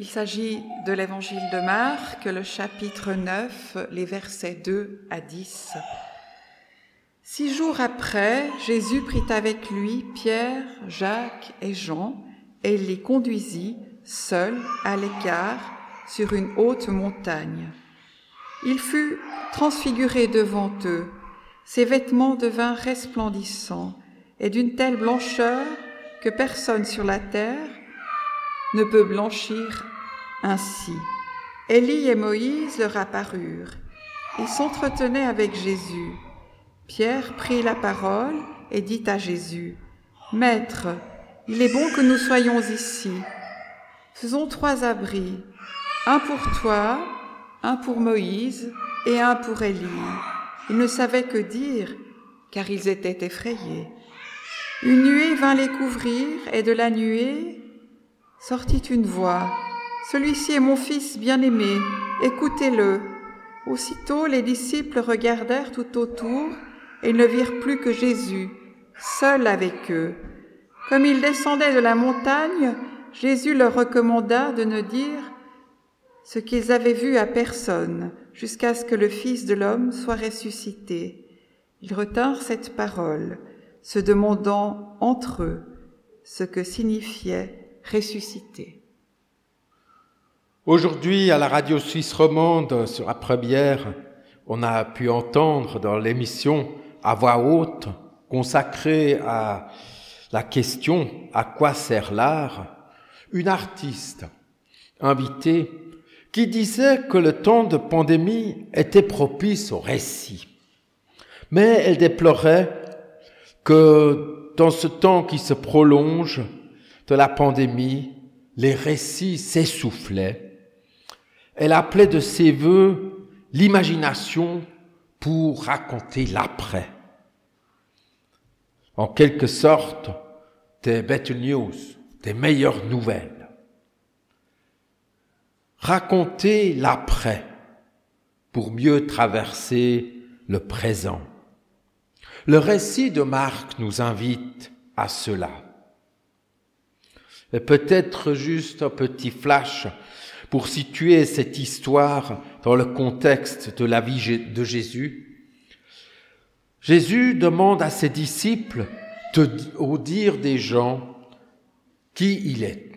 Il s'agit de l'évangile de Marc, le chapitre 9, les versets 2 à 10. Six jours après, Jésus prit avec lui Pierre, Jacques et Jean et les conduisit seuls à l'écart sur une haute montagne. Il fut transfiguré devant eux, ses vêtements devinrent resplendissants et d'une telle blancheur que personne sur la terre ne peut blanchir ainsi. Élie et Moïse leur apparurent. Ils s'entretenaient avec Jésus. Pierre prit la parole et dit à Jésus, Maître, il est bon que nous soyons ici. Faisons trois abris, un pour toi, un pour Moïse et un pour Élie. Ils ne savaient que dire, car ils étaient effrayés. Une nuée vint les couvrir, et de la nuée sortit une voix. Celui-ci est mon fils bien-aimé, écoutez-le. Aussitôt les disciples regardèrent tout autour et ne virent plus que Jésus, seul avec eux. Comme ils descendaient de la montagne, Jésus leur recommanda de ne dire ce qu'ils avaient vu à personne jusqu'à ce que le Fils de l'homme soit ressuscité. Ils retinrent cette parole, se demandant entre eux ce que signifiait ressusciter. Aujourd'hui, à la radio suisse romande, sur la première, on a pu entendre dans l'émission à voix haute consacrée à la question à quoi sert l'art, une artiste invitée qui disait que le temps de pandémie était propice au récit. Mais elle déplorait que dans ce temps qui se prolonge de la pandémie, les récits s'essoufflaient elle appelait de ses voeux l'imagination pour raconter l'après. En quelque sorte, des better news, des meilleures nouvelles. Raconter l'après pour mieux traverser le présent. Le récit de Marc nous invite à cela. Peut-être juste un petit flash pour situer cette histoire dans le contexte de la vie de Jésus, Jésus demande à ses disciples de, au dire des gens qui il est.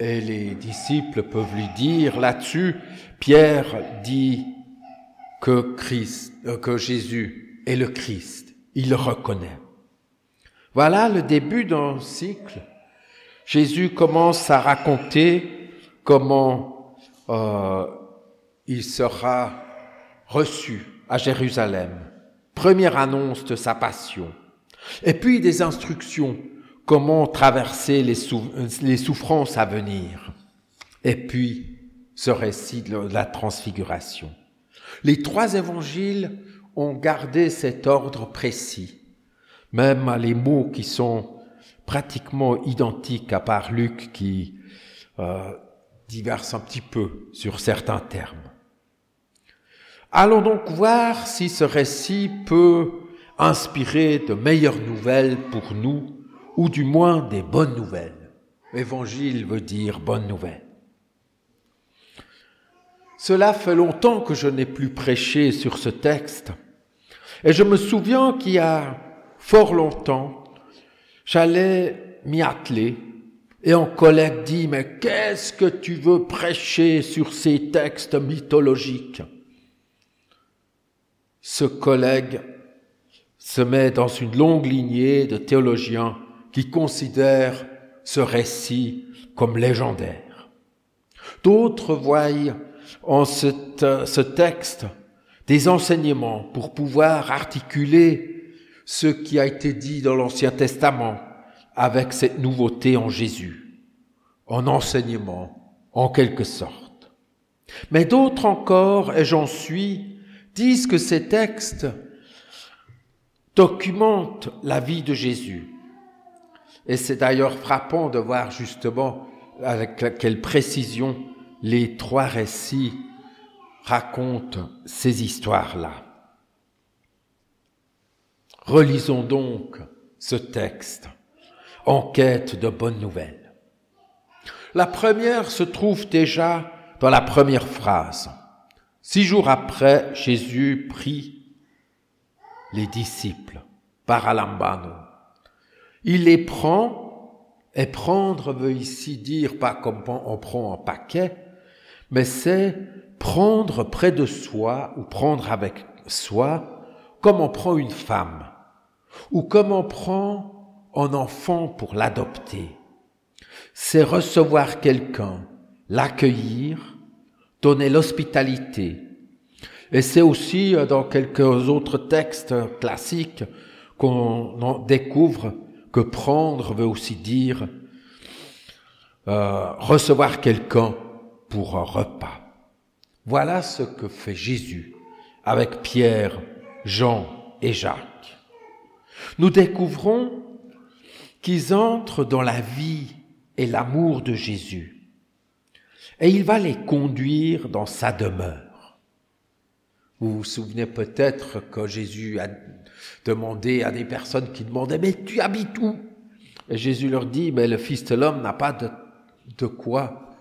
Et les disciples peuvent lui dire là-dessus, Pierre dit que Christ, euh, que Jésus est le Christ. Il le reconnaît. Voilà le début d'un cycle. Jésus commence à raconter comment euh, il sera reçu à Jérusalem. Première annonce de sa passion. Et puis des instructions, comment traverser les, les souffrances à venir. Et puis ce récit de la transfiguration. Les trois évangiles ont gardé cet ordre précis, même les mots qui sont pratiquement identiques, à part Luc qui euh, diverse un petit peu sur certains termes. Allons donc voir si ce récit peut inspirer de meilleures nouvelles pour nous, ou du moins des bonnes nouvelles. Évangile veut dire bonne nouvelle. Cela fait longtemps que je n'ai plus prêché sur ce texte, et je me souviens qu'il y a fort longtemps, j'allais m'y atteler. Et un collègue dit, mais qu'est-ce que tu veux prêcher sur ces textes mythologiques? Ce collègue se met dans une longue lignée de théologiens qui considèrent ce récit comme légendaire. D'autres voient en ce texte des enseignements pour pouvoir articuler ce qui a été dit dans l'Ancien Testament avec cette nouveauté en Jésus, en enseignement, en quelque sorte. Mais d'autres encore, et j'en suis, disent que ces textes documentent la vie de Jésus. Et c'est d'ailleurs frappant de voir justement avec quelle précision les trois récits racontent ces histoires-là. Relisons donc ce texte en quête de bonnes nouvelles. La première se trouve déjà dans la première phrase. Six jours après, Jésus prit les disciples par Alambano. Il les prend, et prendre veut ici dire pas comme on prend un paquet, mais c'est prendre près de soi ou prendre avec soi comme on prend une femme ou comme on prend un enfant pour l'adopter. C'est recevoir quelqu'un, l'accueillir, donner l'hospitalité. Et c'est aussi euh, dans quelques autres textes classiques qu'on découvre que prendre veut aussi dire euh, recevoir quelqu'un pour un repas. Voilà ce que fait Jésus avec Pierre, Jean et Jacques. Nous découvrons qu'ils entrent dans la vie et l'amour de Jésus et il va les conduire dans sa demeure. Vous vous souvenez peut-être que Jésus a demandé à des personnes qui demandaient Mais tu habites où? Et Jésus leur dit Mais le Fils de l'homme n'a pas de, de quoi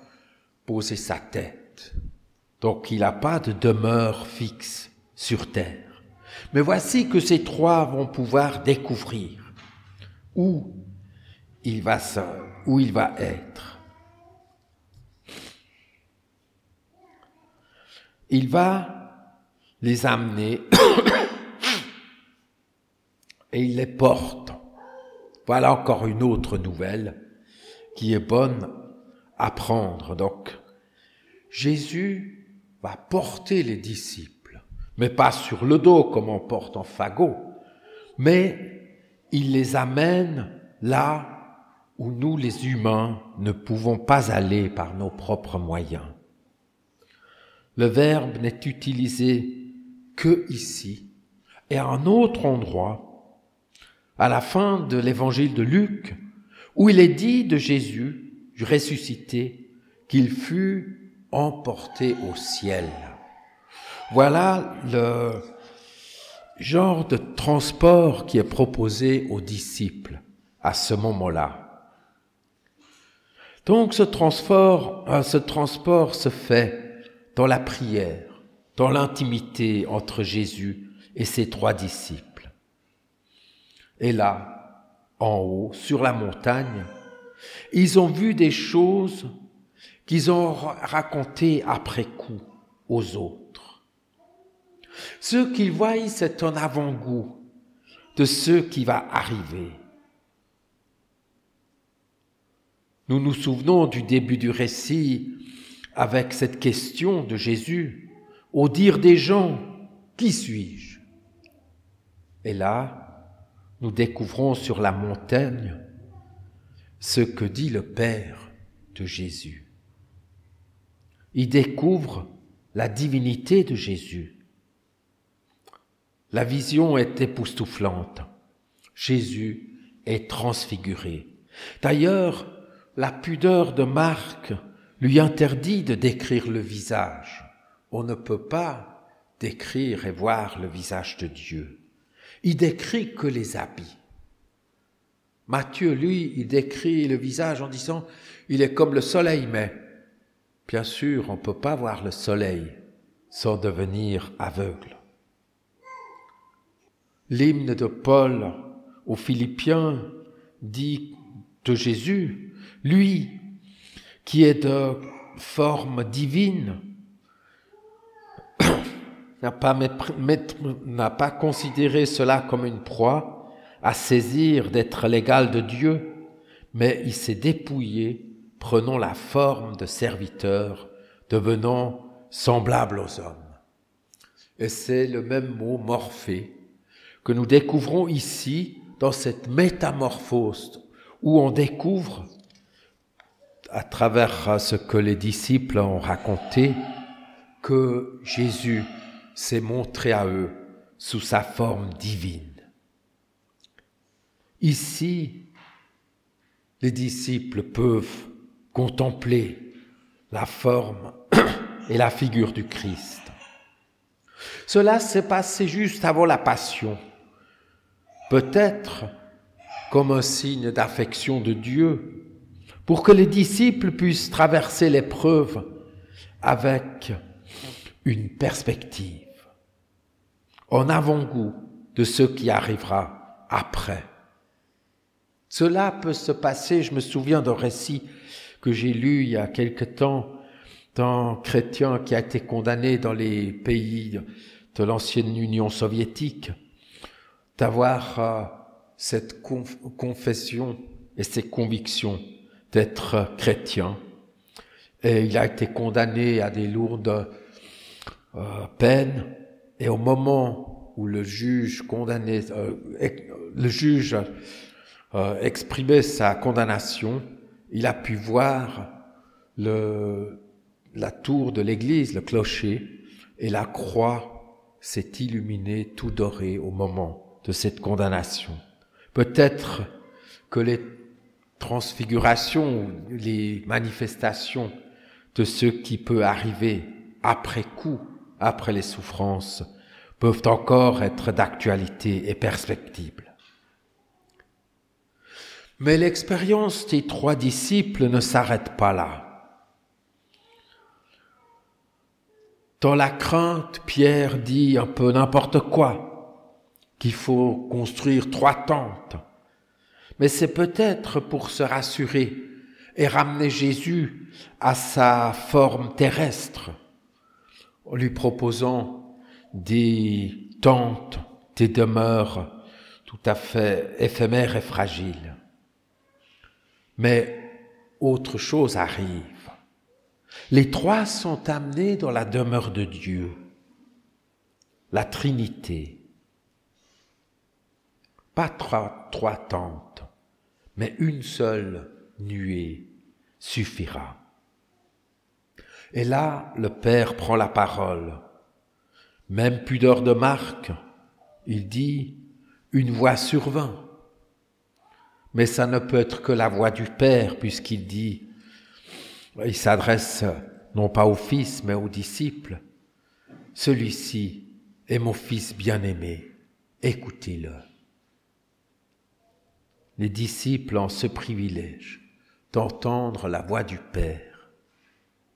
poser sa tête. Donc il n'a pas de demeure fixe sur terre. Mais voici que ces trois vont pouvoir découvrir où il va, où il va être. il va les amener et il les porte. Voilà encore une autre nouvelle qui est bonne à prendre. Donc, Jésus va porter les disciples, mais pas sur le dos comme on porte en fagot, mais il les amène là où nous les humains ne pouvons pas aller par nos propres moyens. Le verbe n'est utilisé que ici et à un autre endroit, à la fin de l'évangile de Luc, où il est dit de Jésus, ressuscité, qu'il fut emporté au ciel. Voilà le genre de transport qui est proposé aux disciples à ce moment-là. Donc ce transport, euh, ce transport se fait dans la prière, dans l'intimité entre Jésus et ses trois disciples. Et là, en haut, sur la montagne, ils ont vu des choses qu'ils ont racontées après coup aux autres. Ce qu'ils voient, c'est un avant-goût de ce qui va arriver. Nous nous souvenons du début du récit avec cette question de Jésus, au dire des gens, qui suis-je? Et là, nous découvrons sur la montagne ce que dit le Père de Jésus. Il découvre la divinité de Jésus. La vision est époustouflante. Jésus est transfiguré. D'ailleurs, la pudeur de Marc lui interdit de décrire le visage. On ne peut pas décrire et voir le visage de Dieu. Il décrit que les habits. Matthieu, lui, il décrit le visage en disant, il est comme le soleil, mais bien sûr, on ne peut pas voir le soleil sans devenir aveugle. L'hymne de Paul aux Philippiens dit Jésus, lui, qui est de forme divine, n'a pas, pas considéré cela comme une proie à saisir d'être l'égal de Dieu, mais il s'est dépouillé, prenant la forme de serviteur, devenant semblable aux hommes. Et c'est le même mot morphé que nous découvrons ici dans cette métamorphose où on découvre à travers ce que les disciples ont raconté, que Jésus s'est montré à eux sous sa forme divine. Ici, les disciples peuvent contempler la forme et la figure du Christ. Cela s'est passé juste avant la Passion, peut-être comme un signe d'affection de Dieu pour que les disciples puissent traverser l'épreuve avec une perspective, en avant-goût de ce qui arrivera après. Cela peut se passer, je me souviens d'un récit que j'ai lu il y a quelque temps d'un chrétien qui a été condamné dans les pays de l'ancienne Union soviétique d'avoir cette confession et ces convictions d'être chrétien. Et il a été condamné à des lourdes euh, peines. Et au moment où le juge condamné, euh, le juge euh, exprimait sa condamnation, il a pu voir le, la tour de l'église, le clocher, et la croix s'est illuminée tout dorée au moment de cette condamnation. Peut-être que les transfigurations, les manifestations de ce qui peut arriver après coup, après les souffrances, peuvent encore être d'actualité et perspectible. Mais l'expérience des trois disciples ne s'arrête pas là. Dans la crainte, Pierre dit un peu n'importe quoi, qu'il faut construire trois tentes. Mais c'est peut-être pour se rassurer et ramener Jésus à sa forme terrestre, en lui proposant des tentes, des demeures tout à fait éphémères et fragiles. Mais autre chose arrive. Les trois sont amenés dans la demeure de Dieu, la Trinité. Pas trois, tentes, mais une seule nuée suffira. Et là, le Père prend la parole. Même pudeur de marque, il dit, une voix survint. Mais ça ne peut être que la voix du Père, puisqu'il dit, il s'adresse non pas au Fils, mais aux disciples. Celui-ci est mon Fils bien-aimé, écoutez-le. Les disciples ont ce privilège d'entendre la voix du Père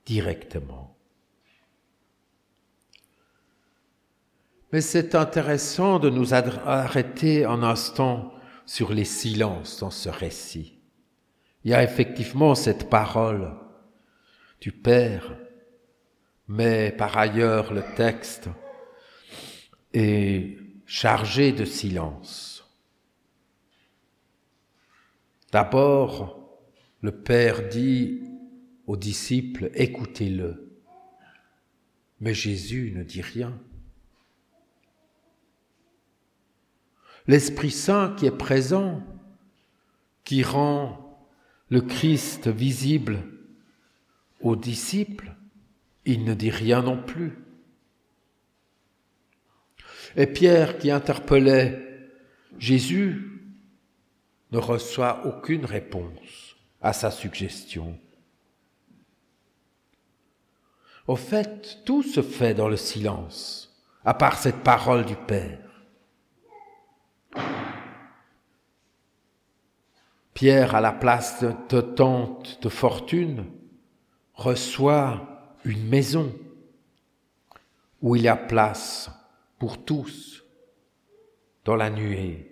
directement. Mais c'est intéressant de nous arrêter un instant sur les silences dans ce récit. Il y a effectivement cette parole du Père, mais par ailleurs le texte est chargé de silence. D'abord, le Père dit aux disciples, écoutez-le. Mais Jésus ne dit rien. L'Esprit Saint qui est présent, qui rend le Christ visible aux disciples, il ne dit rien non plus. Et Pierre qui interpellait Jésus ne reçoit aucune réponse à sa suggestion. Au fait, tout se fait dans le silence, à part cette parole du Père. Pierre, à la place de tente de fortune, reçoit une maison où il y a place pour tous dans la nuée,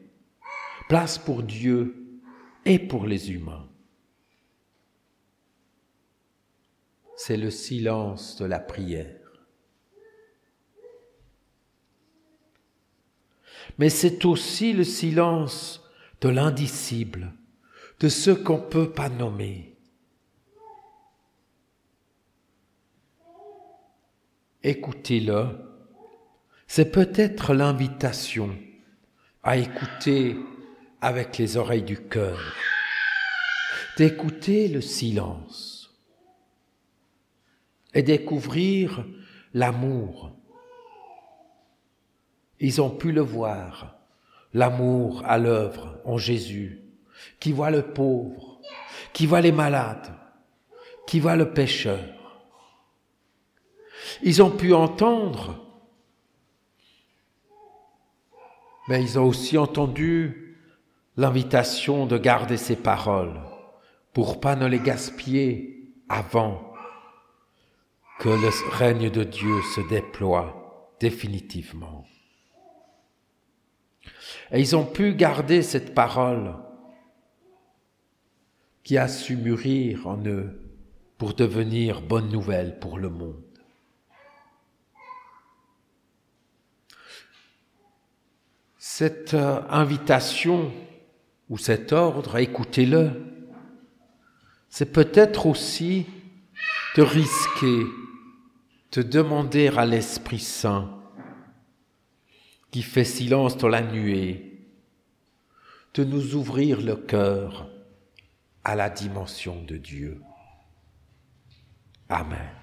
place pour Dieu et pour les humains. c'est le silence de la prière. Mais c'est aussi le silence de l'indicible, de ce qu'on ne peut pas nommer. Écoutez-le, c'est peut-être l'invitation à écouter avec les oreilles du cœur, d'écouter le silence et découvrir l'amour. Ils ont pu le voir, l'amour à l'œuvre en Jésus, qui voit le pauvre, qui voit les malades, qui voit le pécheur. Ils ont pu entendre, mais ils ont aussi entendu l'invitation de garder ses paroles pour pas ne les gaspiller avant que le règne de Dieu se déploie définitivement. Et ils ont pu garder cette parole qui a su mûrir en eux pour devenir bonne nouvelle pour le monde. Cette euh, invitation ou cet ordre, écoutez-le, c'est peut-être aussi de risquer, de demander à l'Esprit Saint qui fait silence dans la nuée, de nous ouvrir le cœur à la dimension de Dieu. Amen.